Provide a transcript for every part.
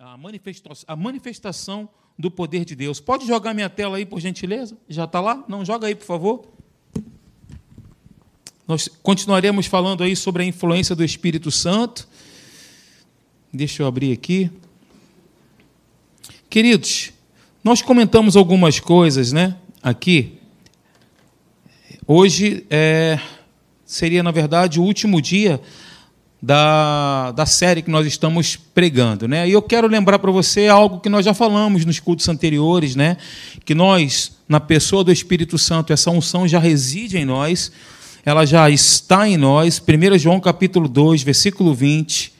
a manifestação, a manifestação do poder de Deus. Pode jogar minha tela aí, por gentileza? Já está lá? Não, joga aí, por favor. Nós continuaremos falando aí sobre a influência do Espírito Santo. Deixa eu abrir aqui. Queridos, nós comentamos algumas coisas, né? Aqui. Hoje é, seria, na verdade, o último dia da, da série que nós estamos pregando. Né? E eu quero lembrar para você algo que nós já falamos nos cultos anteriores, né? que nós, na pessoa do Espírito Santo, essa unção já reside em nós, ela já está em nós. 1 João capítulo 2, versículo 20.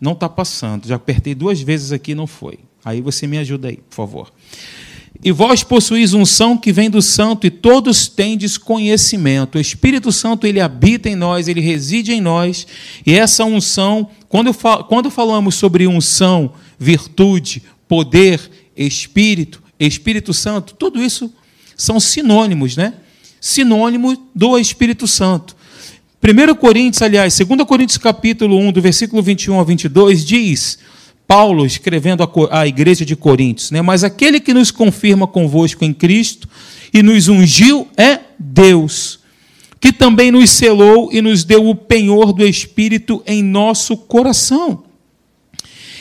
Não está passando, já apertei duas vezes aqui não foi. Aí você me ajuda aí, por favor. E vós possuís unção que vem do Santo, e todos tendes conhecimento. O Espírito Santo, ele habita em nós, ele reside em nós, e essa unção, quando, quando falamos sobre unção, virtude, poder, Espírito, Espírito Santo, tudo isso são sinônimos, né? Sinônimo do Espírito Santo. 1 Coríntios, aliás, 2 Coríntios capítulo 1, do versículo 21 a 22, diz Paulo escrevendo à igreja de Coríntios, né? Mas aquele que nos confirma convosco em Cristo e nos ungiu é Deus, que também nos selou e nos deu o penhor do Espírito em nosso coração.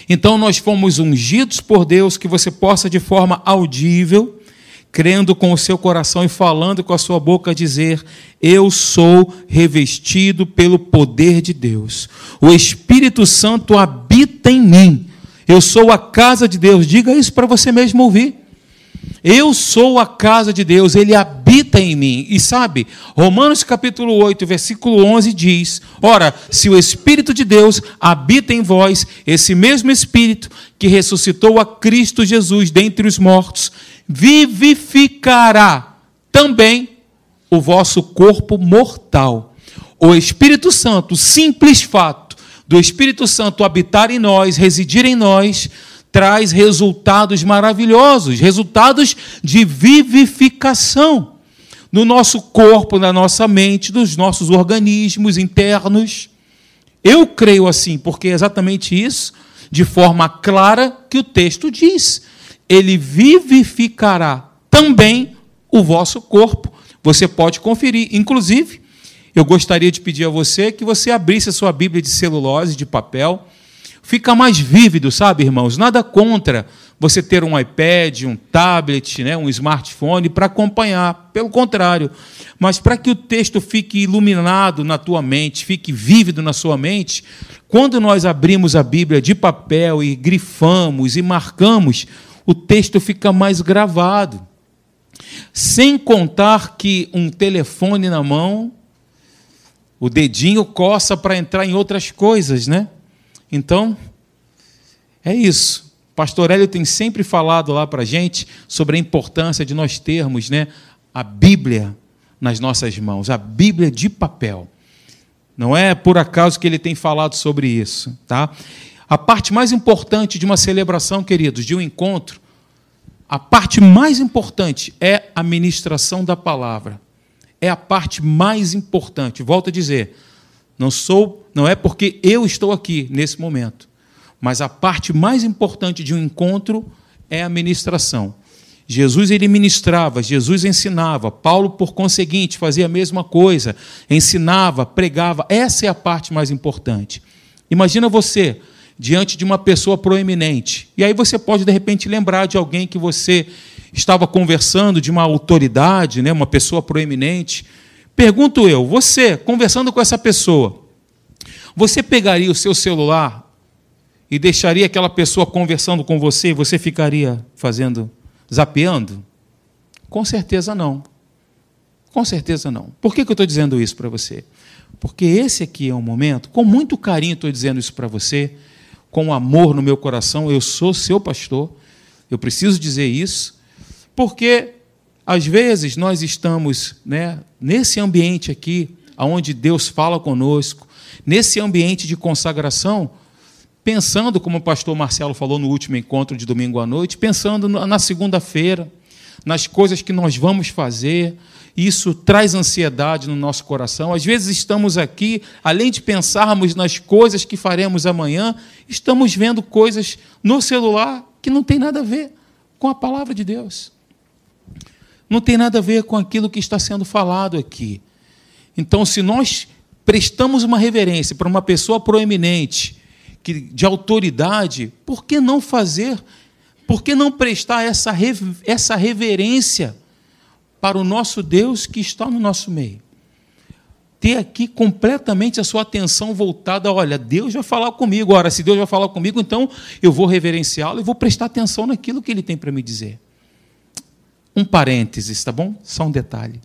Então nós fomos ungidos por Deus, que você possa de forma audível, crendo com o seu coração e falando com a sua boca, dizer: Eu sou revestido pelo poder de Deus. O Espírito Santo habita em mim eu sou a casa de Deus. Diga isso para você mesmo ouvir. Eu sou a casa de Deus, ele habita em mim. E sabe, Romanos capítulo 8, versículo 11 diz: Ora, se o Espírito de Deus habita em vós, esse mesmo Espírito que ressuscitou a Cristo Jesus dentre os mortos, vivificará também o vosso corpo mortal. O Espírito Santo, simples fato, do Espírito Santo habitar em nós, residir em nós, traz resultados maravilhosos, resultados de vivificação no nosso corpo, na nossa mente, nos nossos organismos internos. Eu creio assim, porque é exatamente isso, de forma clara, que o texto diz. Ele vivificará também o vosso corpo. Você pode conferir. Inclusive, eu gostaria de pedir a você que você abrisse a sua Bíblia de celulose, de papel. Fica mais vívido, sabe, irmãos? Nada contra você ter um iPad, um tablet, né, um smartphone para acompanhar. Pelo contrário, mas para que o texto fique iluminado na tua mente, fique vívido na sua mente, quando nós abrimos a Bíblia de papel e grifamos e marcamos, o texto fica mais gravado. Sem contar que um telefone na mão o dedinho coça para entrar em outras coisas, né? Então, é isso. Pastor Hélio tem sempre falado lá para a gente sobre a importância de nós termos né, a Bíblia nas nossas mãos, a Bíblia de papel. Não é por acaso que ele tem falado sobre isso. Tá? A parte mais importante de uma celebração, queridos, de um encontro, a parte mais importante é a ministração da palavra é a parte mais importante. Volto a dizer, não sou, não é porque eu estou aqui nesse momento, mas a parte mais importante de um encontro é a ministração. Jesus ele ministrava, Jesus ensinava, Paulo por conseguinte fazia a mesma coisa, ensinava, pregava. Essa é a parte mais importante. Imagina você diante de uma pessoa proeminente. E aí você pode de repente lembrar de alguém que você estava conversando de uma autoridade, né, uma pessoa proeminente. Pergunto eu, você, conversando com essa pessoa, você pegaria o seu celular e deixaria aquela pessoa conversando com você e você ficaria fazendo, zapeando? Com certeza não. Com certeza não. Por que, que eu estou dizendo isso para você? Porque esse aqui é um momento, com muito carinho estou dizendo isso para você, com amor no meu coração, eu sou seu pastor, eu preciso dizer isso, porque, às vezes, nós estamos né, nesse ambiente aqui, onde Deus fala conosco, nesse ambiente de consagração, pensando, como o pastor Marcelo falou no último encontro de domingo à noite, pensando na segunda-feira, nas coisas que nós vamos fazer. Isso traz ansiedade no nosso coração. Às vezes estamos aqui, além de pensarmos nas coisas que faremos amanhã, estamos vendo coisas no celular que não tem nada a ver com a palavra de Deus. Não tem nada a ver com aquilo que está sendo falado aqui. Então, se nós prestamos uma reverência para uma pessoa proeminente, que, de autoridade, por que não fazer? Por que não prestar essa, essa reverência para o nosso Deus que está no nosso meio? Ter aqui completamente a sua atenção voltada, olha, Deus vai falar comigo. Ora, se Deus vai falar comigo, então eu vou reverenciá-lo e vou prestar atenção naquilo que ele tem para me dizer. Um parênteses, tá bom? Só um detalhe.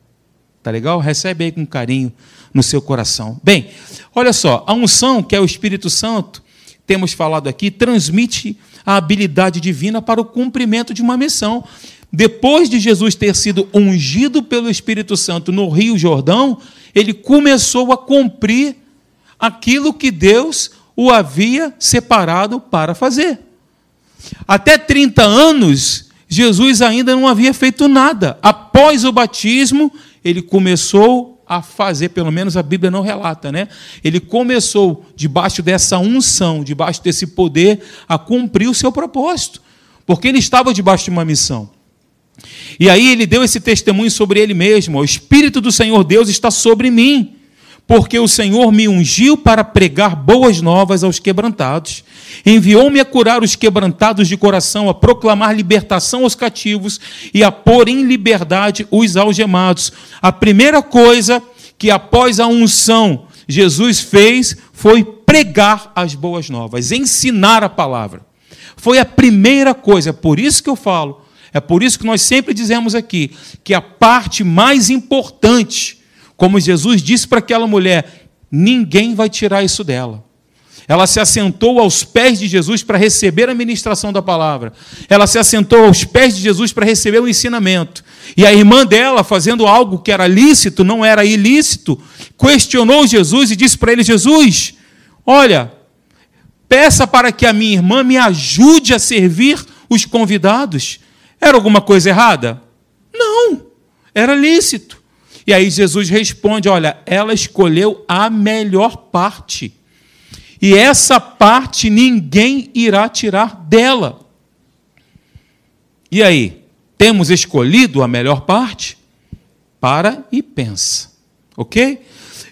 Tá legal? Recebe aí com carinho no seu coração. Bem, olha só, a unção, que é o Espírito Santo, temos falado aqui, transmite a habilidade divina para o cumprimento de uma missão. Depois de Jesus ter sido ungido pelo Espírito Santo no Rio Jordão, ele começou a cumprir aquilo que Deus o havia separado para fazer. Até 30 anos, Jesus ainda não havia feito nada. Após o batismo, ele começou a fazer, pelo menos a Bíblia não relata, né? Ele começou, debaixo dessa unção, debaixo desse poder, a cumprir o seu propósito, porque ele estava debaixo de uma missão. E aí ele deu esse testemunho sobre ele mesmo: o Espírito do Senhor Deus está sobre mim porque o Senhor me ungiu para pregar boas novas aos quebrantados. Enviou-me a curar os quebrantados de coração, a proclamar libertação aos cativos e a pôr em liberdade os algemados. A primeira coisa que após a unção Jesus fez foi pregar as boas novas, ensinar a palavra. Foi a primeira coisa, por isso que eu falo, é por isso que nós sempre dizemos aqui que a parte mais importante como Jesus disse para aquela mulher: ninguém vai tirar isso dela. Ela se assentou aos pés de Jesus para receber a ministração da palavra. Ela se assentou aos pés de Jesus para receber o ensinamento. E a irmã dela, fazendo algo que era lícito, não era ilícito, questionou Jesus e disse para ele: Jesus, olha, peça para que a minha irmã me ajude a servir os convidados. Era alguma coisa errada? Não, era lícito. E aí Jesus responde: Olha, ela escolheu a melhor parte. E essa parte ninguém irá tirar dela. E aí, temos escolhido a melhor parte? Para e pensa. Ok?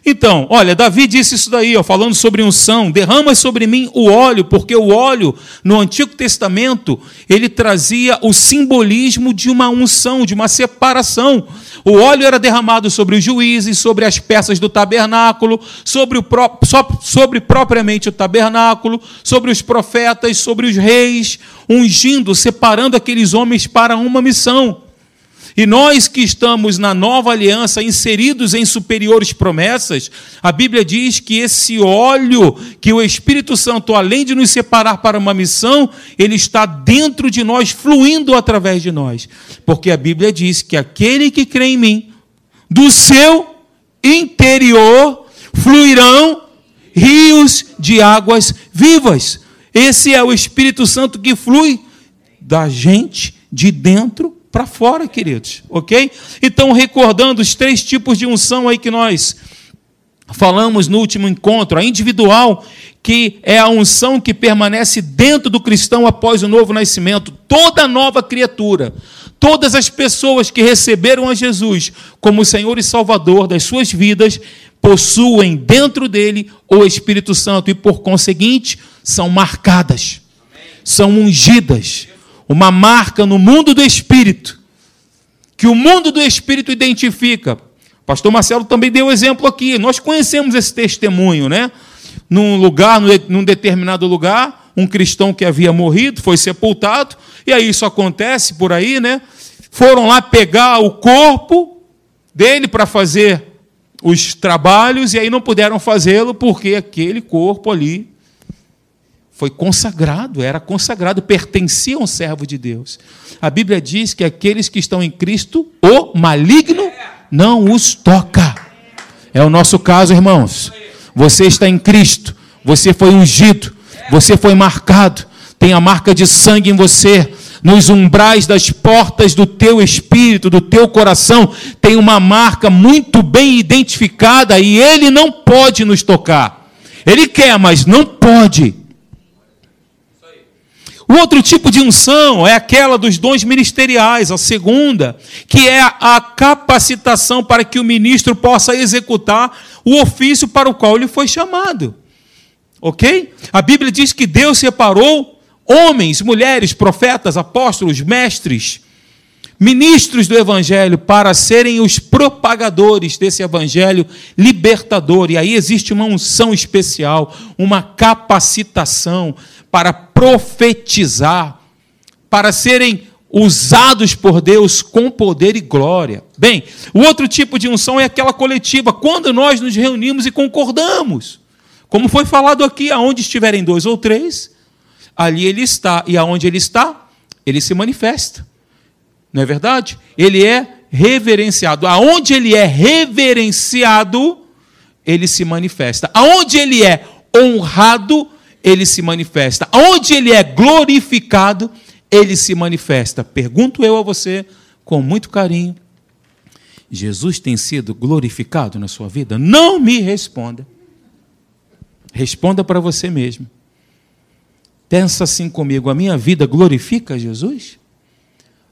Então, olha, Davi disse isso daí, ó, falando sobre unção: derrama sobre mim o óleo, porque o óleo no Antigo Testamento ele trazia o simbolismo de uma unção, de uma separação. O óleo era derramado sobre os juízes, sobre as peças do tabernáculo, sobre, o pró sobre propriamente o tabernáculo, sobre os profetas, sobre os reis, ungindo, separando aqueles homens para uma missão. E nós que estamos na nova aliança, inseridos em superiores promessas, a Bíblia diz que esse óleo, que o Espírito Santo, além de nos separar para uma missão, ele está dentro de nós, fluindo através de nós. Porque a Bíblia diz que aquele que crê em mim, do seu interior fluirão rios de águas vivas. Esse é o Espírito Santo que flui da gente de dentro para fora, queridos, ok? Então, recordando os três tipos de unção aí que nós falamos no último encontro: a individual, que é a unção que permanece dentro do cristão após o novo nascimento, toda nova criatura. Todas as pessoas que receberam a Jesus como Senhor e Salvador das suas vidas possuem dentro dele o Espírito Santo e, por conseguinte, são marcadas, são ungidas uma marca no mundo do espírito, que o mundo do espírito identifica. O pastor Marcelo também deu exemplo aqui. Nós conhecemos esse testemunho, né? Num lugar, num determinado lugar, um cristão que havia morrido foi sepultado, e aí isso acontece por aí, né? Foram lá pegar o corpo dele para fazer os trabalhos, e aí não puderam fazê-lo porque aquele corpo ali foi consagrado, era consagrado, pertencia a um servo de Deus. A Bíblia diz que aqueles que estão em Cristo, o maligno não os toca. É o nosso caso, irmãos. Você está em Cristo, você foi ungido, você foi marcado, tem a marca de sangue em você. nos umbrais das portas do teu espírito, do teu coração, tem uma marca muito bem identificada e ele não pode nos tocar. Ele quer, mas não pode. O outro tipo de unção é aquela dos dons ministeriais, a segunda, que é a capacitação para que o ministro possa executar o ofício para o qual ele foi chamado. Ok? A Bíblia diz que Deus separou homens, mulheres, profetas, apóstolos, mestres, ministros do Evangelho para serem os propagadores desse Evangelho libertador. E aí existe uma unção especial, uma capacitação para profetizar, para serem usados por Deus com poder e glória. Bem, o outro tipo de unção é aquela coletiva, quando nós nos reunimos e concordamos. Como foi falado aqui, aonde estiverem dois ou três, ali ele está, e aonde ele está, ele se manifesta. Não é verdade? Ele é reverenciado. Aonde ele é reverenciado, ele se manifesta. Aonde ele é honrado, ele se manifesta. Onde ele é glorificado, ele se manifesta. Pergunto eu a você, com muito carinho: Jesus tem sido glorificado na sua vida? Não me responda. Responda para você mesmo. Pensa assim comigo: a minha vida glorifica Jesus?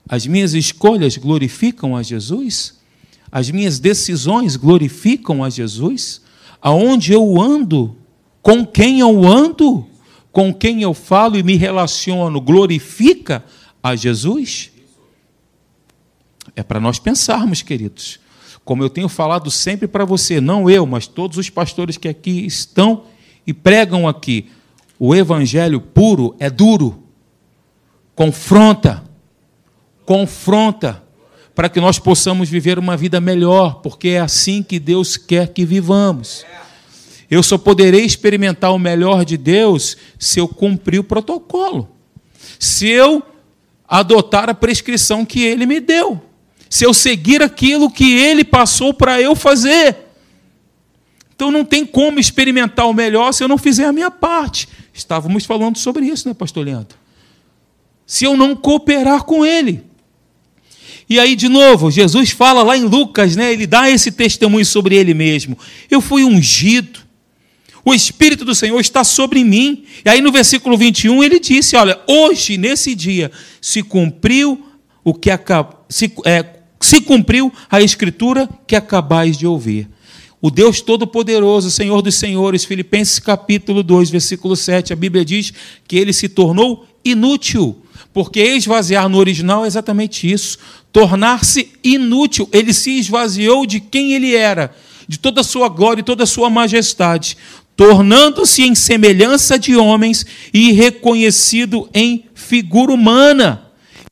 As minhas escolhas glorificam a Jesus? As minhas decisões glorificam a Jesus? Aonde eu ando com quem eu ando, com quem eu falo e me relaciono, glorifica a Jesus? É para nós pensarmos, queridos. Como eu tenho falado sempre para você, não eu, mas todos os pastores que aqui estão e pregam aqui, o evangelho puro é duro. Confronta. Confronta para que nós possamos viver uma vida melhor, porque é assim que Deus quer que vivamos. Eu só poderei experimentar o melhor de Deus se eu cumprir o protocolo. Se eu adotar a prescrição que ele me deu. Se eu seguir aquilo que ele passou para eu fazer. Então não tem como experimentar o melhor se eu não fizer a minha parte. Estávamos falando sobre isso, né, pastor Leandro? Se eu não cooperar com ele. E aí, de novo, Jesus fala lá em Lucas, né? Ele dá esse testemunho sobre ele mesmo. Eu fui ungido, o Espírito do Senhor está sobre mim. E aí no versículo 21 ele disse: Olha, hoje, nesse dia, se cumpriu o que se, é, se cumpriu a escritura que acabais de ouvir. O Deus Todo-Poderoso, Senhor dos Senhores, Filipenses capítulo 2, versículo 7, a Bíblia diz que ele se tornou inútil, porque esvaziar no original é exatamente isso, tornar-se inútil. Ele se esvaziou de quem ele era, de toda a sua glória e toda a sua majestade, tornando-se em semelhança de homens e reconhecido em figura humana.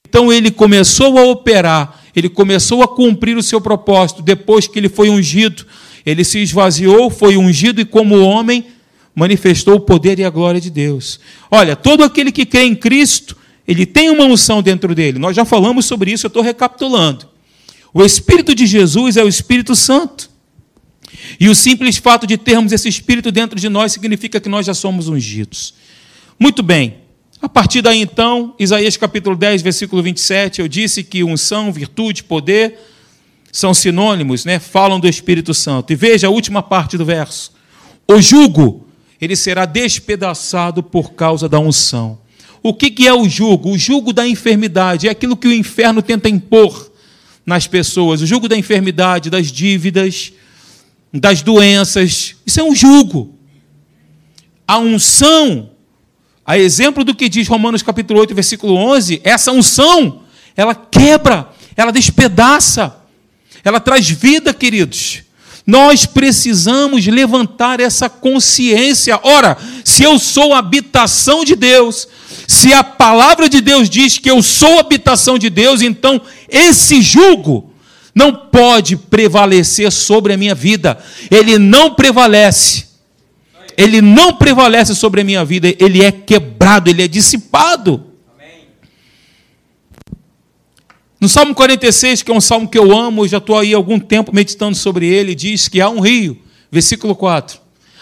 Então ele começou a operar, ele começou a cumprir o seu propósito depois que ele foi ungido. Ele se esvaziou, foi ungido e, como homem, manifestou o poder e a glória de Deus. Olha, todo aquele que crê em Cristo, ele tem uma unção dentro dele. Nós já falamos sobre isso, eu estou recapitulando. O Espírito de Jesus é o Espírito Santo. E o simples fato de termos esse Espírito dentro de nós significa que nós já somos ungidos. Muito bem. A partir daí, então, Isaías capítulo 10, versículo 27, eu disse que unção, virtude, poder são sinônimos, né? falam do Espírito Santo. E veja a última parte do verso. O jugo, ele será despedaçado por causa da unção. O que é o jugo? O jugo da enfermidade é aquilo que o inferno tenta impor nas pessoas. O jugo da enfermidade, das dívidas, das doenças. Isso é um jugo. A unção, a exemplo do que diz Romanos capítulo 8, versículo 11, essa unção, ela quebra, ela despedaça, ela traz vida, queridos. Nós precisamos levantar essa consciência. Ora, se eu sou habitação de Deus, se a palavra de Deus diz que eu sou habitação de Deus, então esse jugo não pode prevalecer sobre a minha vida. Ele não prevalece. Ele não prevalece sobre a minha vida. Ele é quebrado, ele é dissipado. No Salmo 46, que é um salmo que eu amo, eu já estou aí há algum tempo meditando sobre ele, diz que há um rio, versículo 4.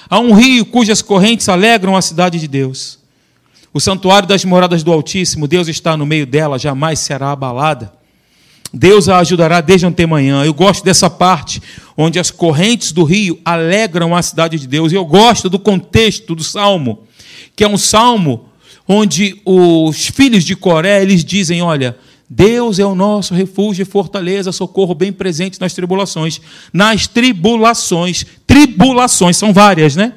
Há um rio cujas correntes alegram a cidade de Deus. O santuário das moradas do Altíssimo, Deus está no meio dela, jamais será abalada. Deus a ajudará desde antemanhã. Eu gosto dessa parte onde as correntes do rio alegram a cidade de Deus. Eu gosto do contexto do salmo, que é um salmo onde os filhos de Coré eles dizem, olha, Deus é o nosso refúgio e fortaleza, socorro bem presente nas tribulações. Nas tribulações, tribulações são várias, né?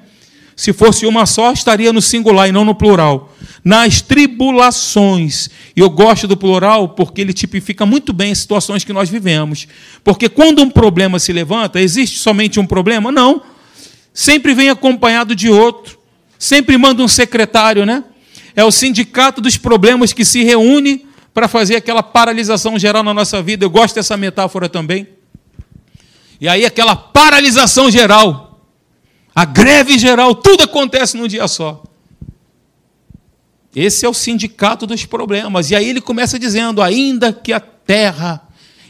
Se fosse uma só, estaria no singular e não no plural. Nas tribulações. E eu gosto do plural porque ele tipifica muito bem as situações que nós vivemos. Porque quando um problema se levanta, existe somente um problema? Não. Sempre vem acompanhado de outro. Sempre manda um secretário, né? É o sindicato dos problemas que se reúne para fazer aquela paralisação geral na nossa vida. Eu gosto dessa metáfora também. E aí, aquela paralisação geral a greve geral, tudo acontece num dia só. Esse é o sindicato dos problemas. E aí ele começa dizendo: ainda que a terra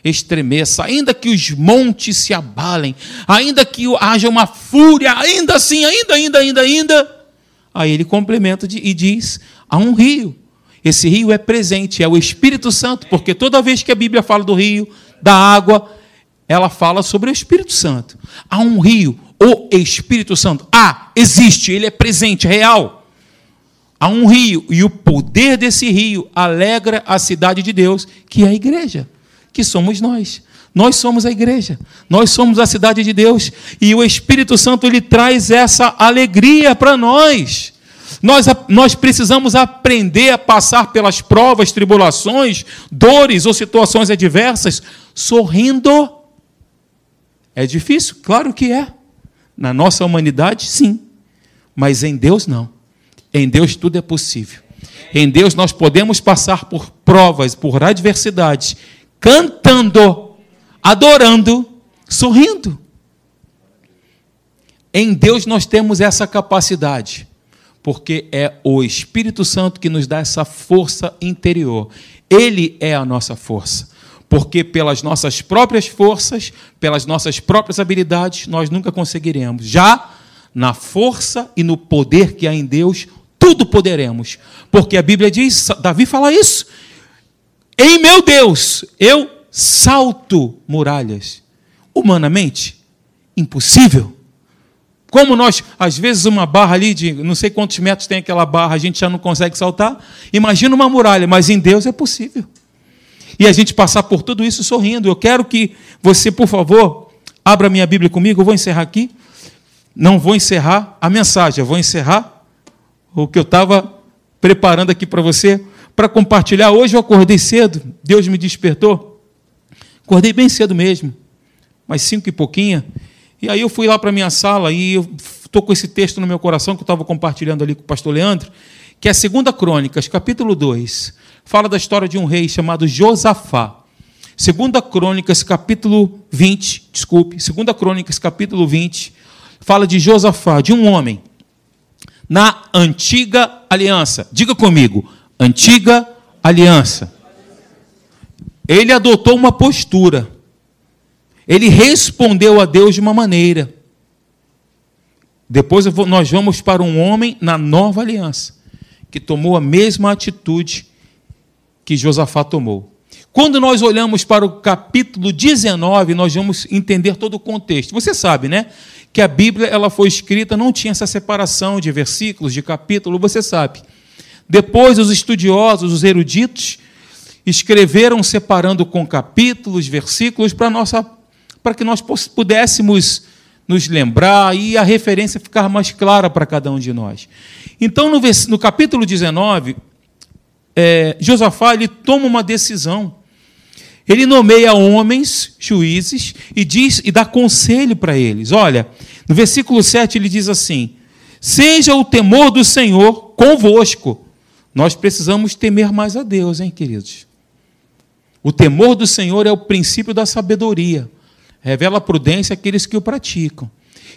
estremeça, ainda que os montes se abalem, ainda que haja uma fúria, ainda assim, ainda, ainda, ainda, ainda. Aí ele complementa e diz: há um rio. Esse rio é presente, é o Espírito Santo, porque toda vez que a Bíblia fala do rio, da água, ela fala sobre o Espírito Santo. Há um rio, o Espírito Santo. Ah, existe, ele é presente, real. Há um rio, e o poder desse rio alegra a cidade de Deus, que é a igreja, que somos nós. Nós somos a igreja, nós somos a cidade de Deus, e o Espírito Santo ele traz essa alegria para nós. Nós, nós precisamos aprender a passar pelas provas, tribulações, dores ou situações adversas sorrindo. É difícil? Claro que é. Na nossa humanidade, sim. Mas em Deus, não. Em Deus tudo é possível. Em Deus nós podemos passar por provas, por adversidades, cantando, adorando, sorrindo. Em Deus nós temos essa capacidade, porque é o Espírito Santo que nos dá essa força interior. Ele é a nossa força porque pelas nossas próprias forças, pelas nossas próprias habilidades, nós nunca conseguiremos. Já na força e no poder que há em Deus, tudo poderemos. Porque a Bíblia diz, Davi fala isso. Em meu Deus, eu salto muralhas. Humanamente, impossível. Como nós, às vezes, uma barra ali de não sei quantos metros tem aquela barra, a gente já não consegue saltar. Imagina uma muralha, mas em Deus é possível e a gente passar por tudo isso sorrindo. Eu quero que você, por favor, abra minha Bíblia comigo. Eu vou encerrar aqui. Não vou encerrar a mensagem, eu vou encerrar o que eu estava preparando aqui para você, para compartilhar. Hoje eu acordei cedo, Deus me despertou. Acordei bem cedo mesmo, mais cinco e pouquinho. E aí eu fui lá para a minha sala e eu estou com esse texto no meu coração que eu estava compartilhando ali com o pastor Leandro, que é 2 Crônicas, capítulo 2 fala da história de um rei chamado Josafá. Segunda Crônicas, capítulo 20, desculpe, Segunda Crônicas, capítulo 20, fala de Josafá, de um homem na antiga aliança. Diga comigo, antiga aliança. Ele adotou uma postura. Ele respondeu a Deus de uma maneira. Depois nós vamos para um homem na nova aliança, que tomou a mesma atitude que Josafá tomou. Quando nós olhamos para o capítulo 19, nós vamos entender todo o contexto. Você sabe, né? Que a Bíblia ela foi escrita, não tinha essa separação de versículos, de capítulo, você sabe. Depois, os estudiosos, os eruditos, escreveram separando com capítulos, versículos, para, nossa, para que nós pudéssemos nos lembrar e a referência ficar mais clara para cada um de nós. Então, no, no capítulo 19, é, Josafá ele toma uma decisão. Ele nomeia homens, juízes, e diz e dá conselho para eles. Olha, no versículo 7 ele diz assim: Seja o temor do Senhor convosco. Nós precisamos temer mais a Deus, hein, queridos? O temor do Senhor é o princípio da sabedoria. Revela a prudência àqueles que o praticam.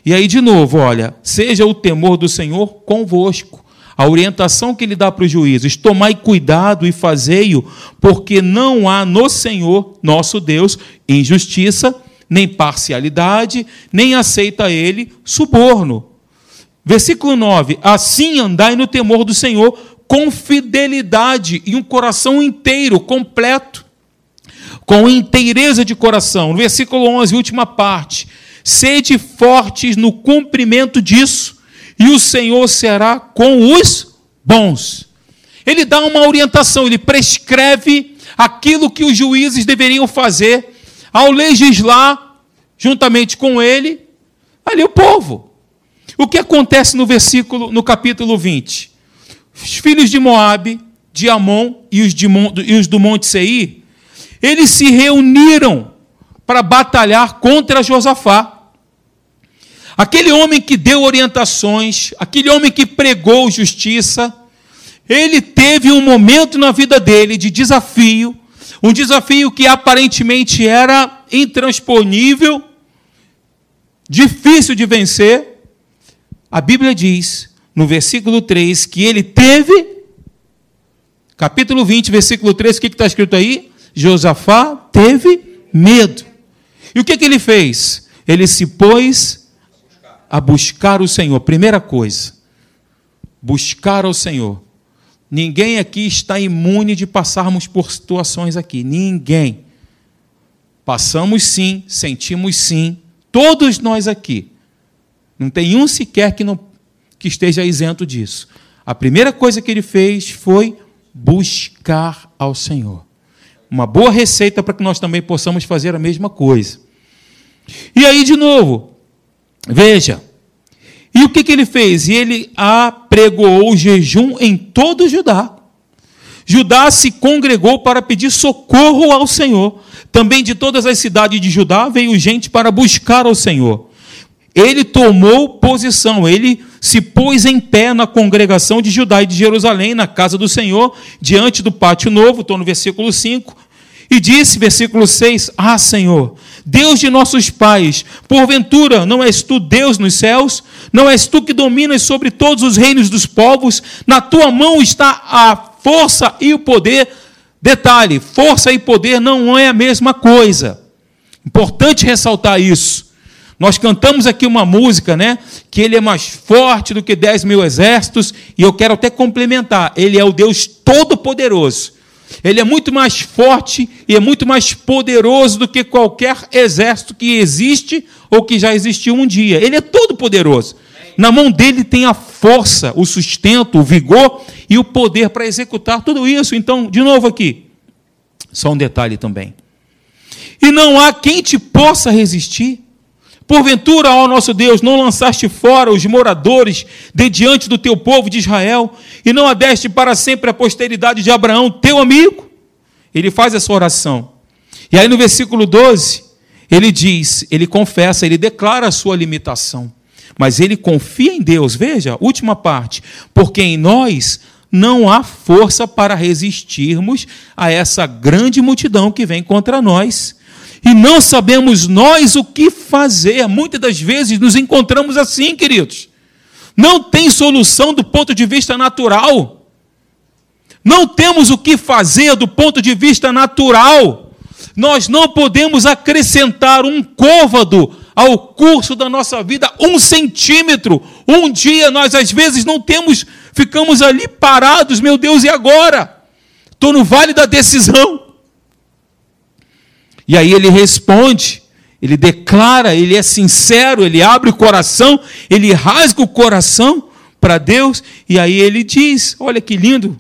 E aí, de novo, olha, seja o temor do Senhor convosco a orientação que ele dá para os juízes: tomai cuidado e fazei-o, porque não há no Senhor, nosso Deus, injustiça, nem parcialidade, nem aceita ele suborno. Versículo 9: Assim andai no temor do Senhor com fidelidade e um coração inteiro, completo, com inteireza de coração. Versículo 11, última parte. Sede fortes no cumprimento disso, e o Senhor será com os bons. Ele dá uma orientação, ele prescreve aquilo que os juízes deveriam fazer ao legislar juntamente com ele ali o povo. O que acontece no versículo no capítulo 20? Os filhos de Moabe, de Amon e os, de, e os do Monte Seir, eles se reuniram para batalhar contra Josafá. Aquele homem que deu orientações, aquele homem que pregou justiça, ele teve um momento na vida dele de desafio, um desafio que aparentemente era intransponível, difícil de vencer. A Bíblia diz, no versículo 3, que ele teve, capítulo 20, versículo 3, o que está escrito aí? Josafá teve medo. E o que, que ele fez? Ele se pôs a buscar o Senhor. Primeira coisa, buscar ao Senhor. Ninguém aqui está imune de passarmos por situações aqui. Ninguém. Passamos sim, sentimos sim, todos nós aqui. Não tem um sequer que, não, que esteja isento disso. A primeira coisa que ele fez foi buscar ao Senhor. Uma boa receita para que nós também possamos fazer a mesma coisa. E aí, de novo, Veja. E o que, que ele fez? Ele apregoou o jejum em todo Judá. Judá se congregou para pedir socorro ao Senhor. Também de todas as cidades de Judá veio gente para buscar ao Senhor. Ele tomou posição, ele se pôs em pé na congregação de Judá e de Jerusalém, na casa do Senhor, diante do pátio novo, estou no versículo 5, e disse, versículo 6: Ah, Senhor, Deus de nossos pais, porventura não és tu Deus nos céus? Não és tu que dominas sobre todos os reinos dos povos? Na tua mão está a força e o poder. Detalhe: força e poder não é a mesma coisa. Importante ressaltar isso. Nós cantamos aqui uma música, né? Que ele é mais forte do que dez mil exércitos, e eu quero até complementar: ele é o Deus Todo-Poderoso. Ele é muito mais forte e é muito mais poderoso do que qualquer exército que existe ou que já existiu um dia. Ele é todo poderoso. Na mão dele tem a força, o sustento, o vigor e o poder para executar tudo isso. Então, de novo aqui, só um detalhe também. E não há quem te possa resistir. Porventura, ó nosso Deus, não lançaste fora os moradores de diante do teu povo de Israel, e não adeste para sempre a posteridade de Abraão, teu amigo? Ele faz essa oração. E aí no versículo 12, ele diz, ele confessa, ele declara a sua limitação. Mas ele confia em Deus. Veja, última parte. Porque em nós não há força para resistirmos a essa grande multidão que vem contra nós e não sabemos nós o que fazer. Muitas das vezes nos encontramos assim, queridos. Não tem solução do ponto de vista natural. Não temos o que fazer do ponto de vista natural. Nós não podemos acrescentar um côvado ao curso da nossa vida, um centímetro. Um dia nós às vezes não temos, ficamos ali parados, meu Deus, e agora? Estou no vale da decisão. E aí ele responde, ele declara, ele é sincero, ele abre o coração, ele rasga o coração para Deus, e aí ele diz: Olha que lindo.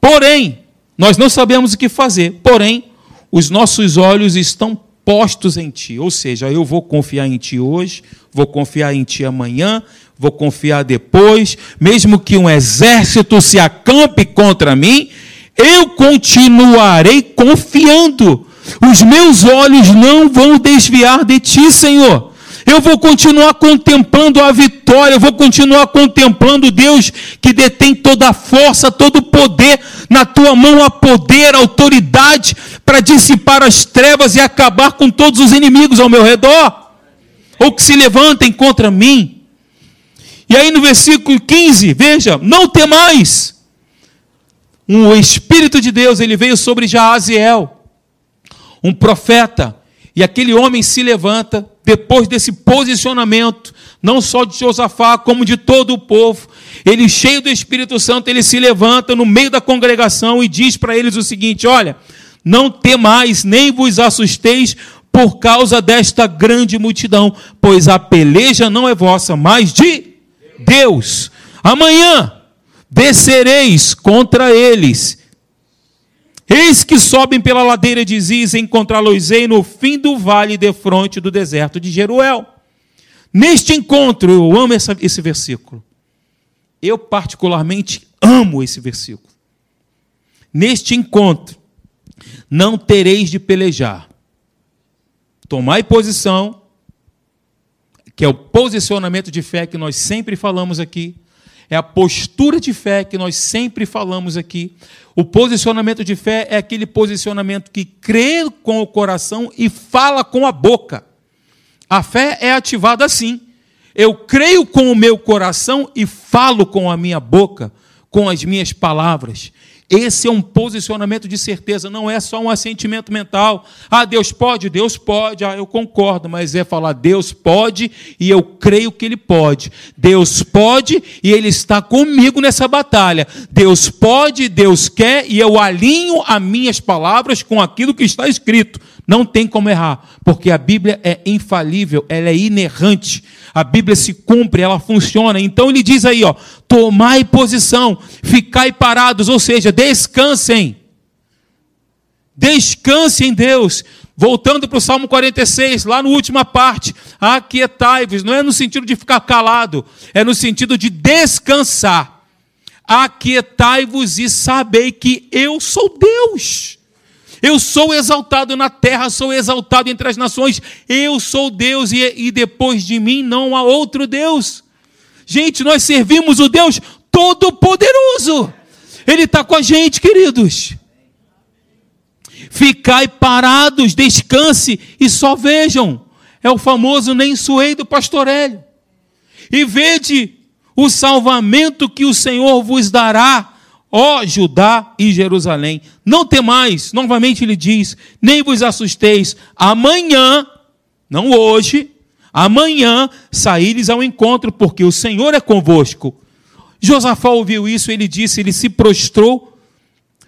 Porém, nós não sabemos o que fazer, porém, os nossos olhos estão postos em Ti. Ou seja, eu vou confiar em Ti hoje, vou confiar em Ti amanhã, vou confiar depois, mesmo que um exército se acampe contra mim, eu continuarei confiando os meus olhos não vão desviar de ti, Senhor. Eu vou continuar contemplando a vitória, eu vou continuar contemplando Deus que detém toda a força, todo o poder. Na tua mão há poder, autoridade para dissipar as trevas e acabar com todos os inimigos ao meu redor, ou que se levantem contra mim. E aí no versículo 15, veja: não temais. O Espírito de Deus ele veio sobre Jaaziel um profeta, E aquele homem se levanta, depois desse posicionamento, não só de Josafá, como de todo o povo. Ele, cheio do Espírito Santo, ele se levanta no meio da congregação e diz para eles o seguinte: Olha, não temais, nem vos assusteis por causa desta grande multidão, pois a peleja não é vossa, mas de Deus. Amanhã descereis contra eles. Eis que sobem pela ladeira de Ziz, encontrá-los-ei no fim do vale de fronte do deserto de Jeruel. Neste encontro, eu amo essa, esse versículo. Eu, particularmente, amo esse versículo. Neste encontro, não tereis de pelejar. Tomai posição, que é o posicionamento de fé que nós sempre falamos aqui, é a postura de fé que nós sempre falamos aqui. O posicionamento de fé é aquele posicionamento que crê com o coração e fala com a boca. A fé é ativada assim. Eu creio com o meu coração e falo com a minha boca, com as minhas palavras. Esse é um posicionamento de certeza, não é só um assentimento mental. Ah, Deus pode? Deus pode. Ah, eu concordo, mas é falar Deus pode e eu creio que Ele pode. Deus pode e Ele está comigo nessa batalha. Deus pode, Deus quer e eu alinho as minhas palavras com aquilo que está escrito. Não tem como errar, porque a Bíblia é infalível, ela é inerrante. A Bíblia se cumpre, ela funciona. Então ele diz aí, ó, tomai posição, ficai parados, ou seja, descansem. Descanse em Deus. Voltando para o Salmo 46, lá na última parte, aquietai-vos, não é no sentido de ficar calado, é no sentido de descansar. Aquietai-vos e sabei que eu sou Deus. Eu sou exaltado na terra, sou exaltado entre as nações. Eu sou Deus e, e depois de mim não há outro Deus. Gente, nós servimos o Deus Todo-Poderoso. Ele está com a gente, queridos. Ficai parados, descanse e só vejam. É o famoso nem suei do pastorelho. E vede o salvamento que o Senhor vos dará ó Judá e Jerusalém, não temais, novamente ele diz, nem vos assusteis, amanhã, não hoje, amanhã saíres ao encontro, porque o Senhor é convosco. Josafá ouviu isso, ele disse, ele se prostrou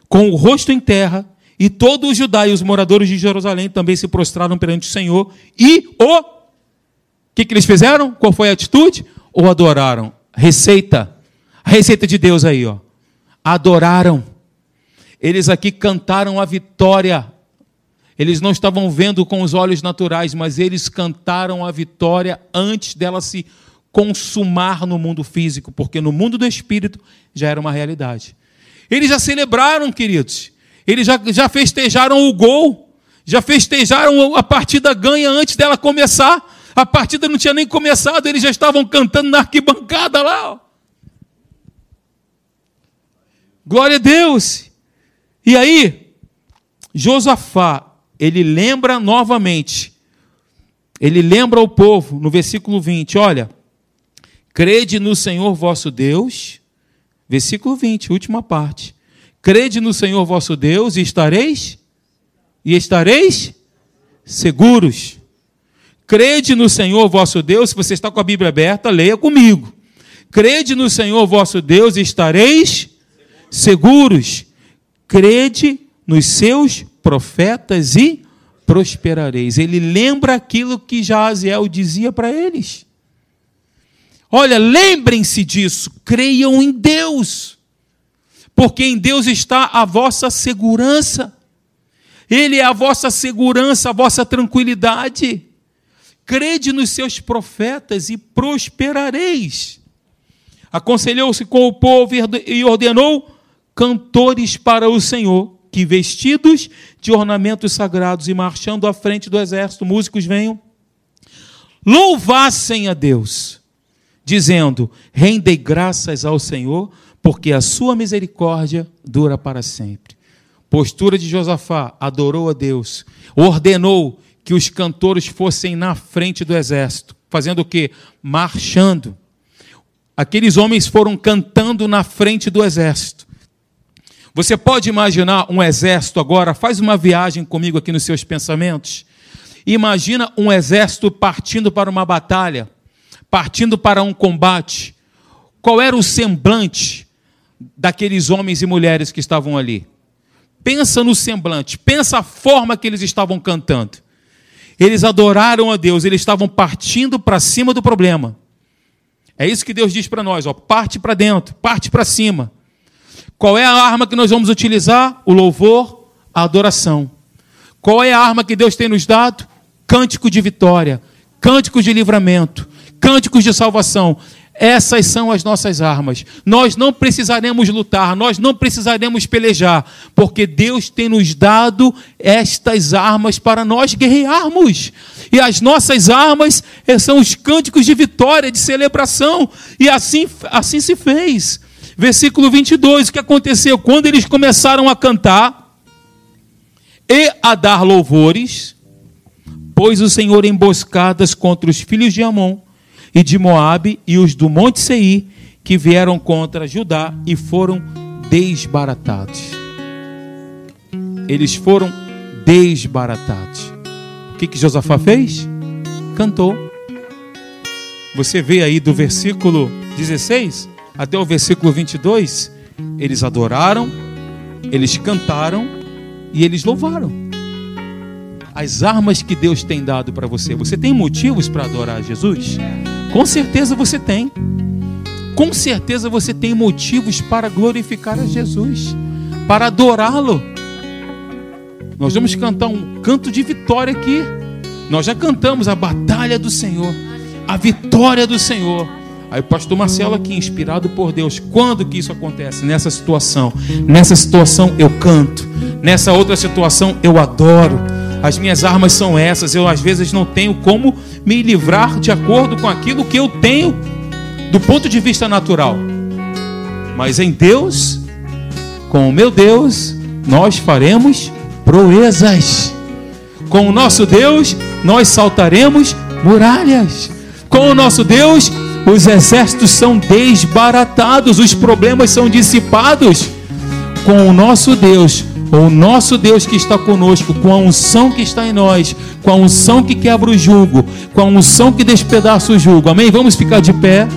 com o rosto em terra, e todo o Judá e os moradores de Jerusalém também se prostraram perante o Senhor, e o. Que, que eles fizeram? Qual foi a atitude? O adoraram. Receita. A receita de Deus aí, ó adoraram. Eles aqui cantaram a vitória. Eles não estavam vendo com os olhos naturais, mas eles cantaram a vitória antes dela se consumar no mundo físico, porque no mundo do espírito já era uma realidade. Eles já celebraram, queridos. Eles já, já festejaram o gol, já festejaram a partida ganha antes dela começar. A partida não tinha nem começado, eles já estavam cantando na arquibancada lá. Glória a Deus. E aí, Josafá, ele lembra novamente, ele lembra o povo, no versículo 20, olha, crede no Senhor vosso Deus, versículo 20, última parte, crede no Senhor vosso Deus e estareis, e estareis seguros. Crede no Senhor vosso Deus, se você está com a Bíblia aberta, leia comigo. Crede no Senhor vosso Deus e estareis seguros. Crede nos seus profetas e prosperareis. Ele lembra aquilo que Jaziel dizia para eles. Olha, lembrem-se disso, creiam em Deus, porque em Deus está a vossa segurança. Ele é a vossa segurança, a vossa tranquilidade. Crede nos seus profetas e prosperareis. Aconselhou-se com o povo e ordenou cantores para o Senhor, que vestidos de ornamentos sagrados e marchando à frente do exército, músicos venham, louvassem a Deus, dizendo: Rendei graças ao Senhor, porque a sua misericórdia dura para sempre. Postura de Josafá, adorou a Deus, ordenou que os cantores fossem na frente do exército, fazendo o que? Marchando. Aqueles homens foram cantando na frente do exército. Você pode imaginar um exército agora? Faz uma viagem comigo aqui nos seus pensamentos. Imagina um exército partindo para uma batalha, partindo para um combate. Qual era o semblante daqueles homens e mulheres que estavam ali? Pensa no semblante, pensa a forma que eles estavam cantando. Eles adoraram a Deus, eles estavam partindo para cima do problema. É isso que Deus diz para nós, ó, parte para dentro, parte para cima. Qual é a arma que nós vamos utilizar? O louvor, a adoração. Qual é a arma que Deus tem nos dado? Cântico de vitória, cânticos de livramento, cânticos de salvação. Essas são as nossas armas. Nós não precisaremos lutar, nós não precisaremos pelejar, porque Deus tem nos dado estas armas para nós guerrearmos. E as nossas armas eh, são os cânticos de vitória, de celebração. E assim, assim se fez. Versículo 22, o que aconteceu? Quando eles começaram a cantar e a dar louvores, pôs o Senhor emboscadas contra os filhos de Amon e de Moabe e os do Monte Seir, que vieram contra Judá e foram desbaratados. Eles foram desbaratados. O que, que Josafá fez? Cantou. Você vê aí do versículo 16 até o versículo 22, eles adoraram, eles cantaram e eles louvaram. As armas que Deus tem dado para você, você tem motivos para adorar Jesus? Com certeza você tem. Com certeza você tem motivos para glorificar a Jesus, para adorá-lo. Nós vamos cantar um canto de vitória aqui. Nós já cantamos a batalha do Senhor, a vitória do Senhor. Aí o pastor Marcelo aqui, inspirado por Deus, quando que isso acontece? Nessa situação. Nessa situação eu canto. Nessa outra situação eu adoro. As minhas armas são essas. Eu às vezes não tenho como me livrar de acordo com aquilo que eu tenho do ponto de vista natural. Mas em Deus, com o meu Deus, nós faremos proezas. Com o nosso Deus, nós saltaremos muralhas. Com o nosso Deus, os exércitos são desbaratados, os problemas são dissipados. Com o nosso Deus, o nosso Deus que está conosco, com a unção que está em nós, com a unção que quebra o jugo, com a unção que despedaça o jugo. Amém? Vamos ficar de pé.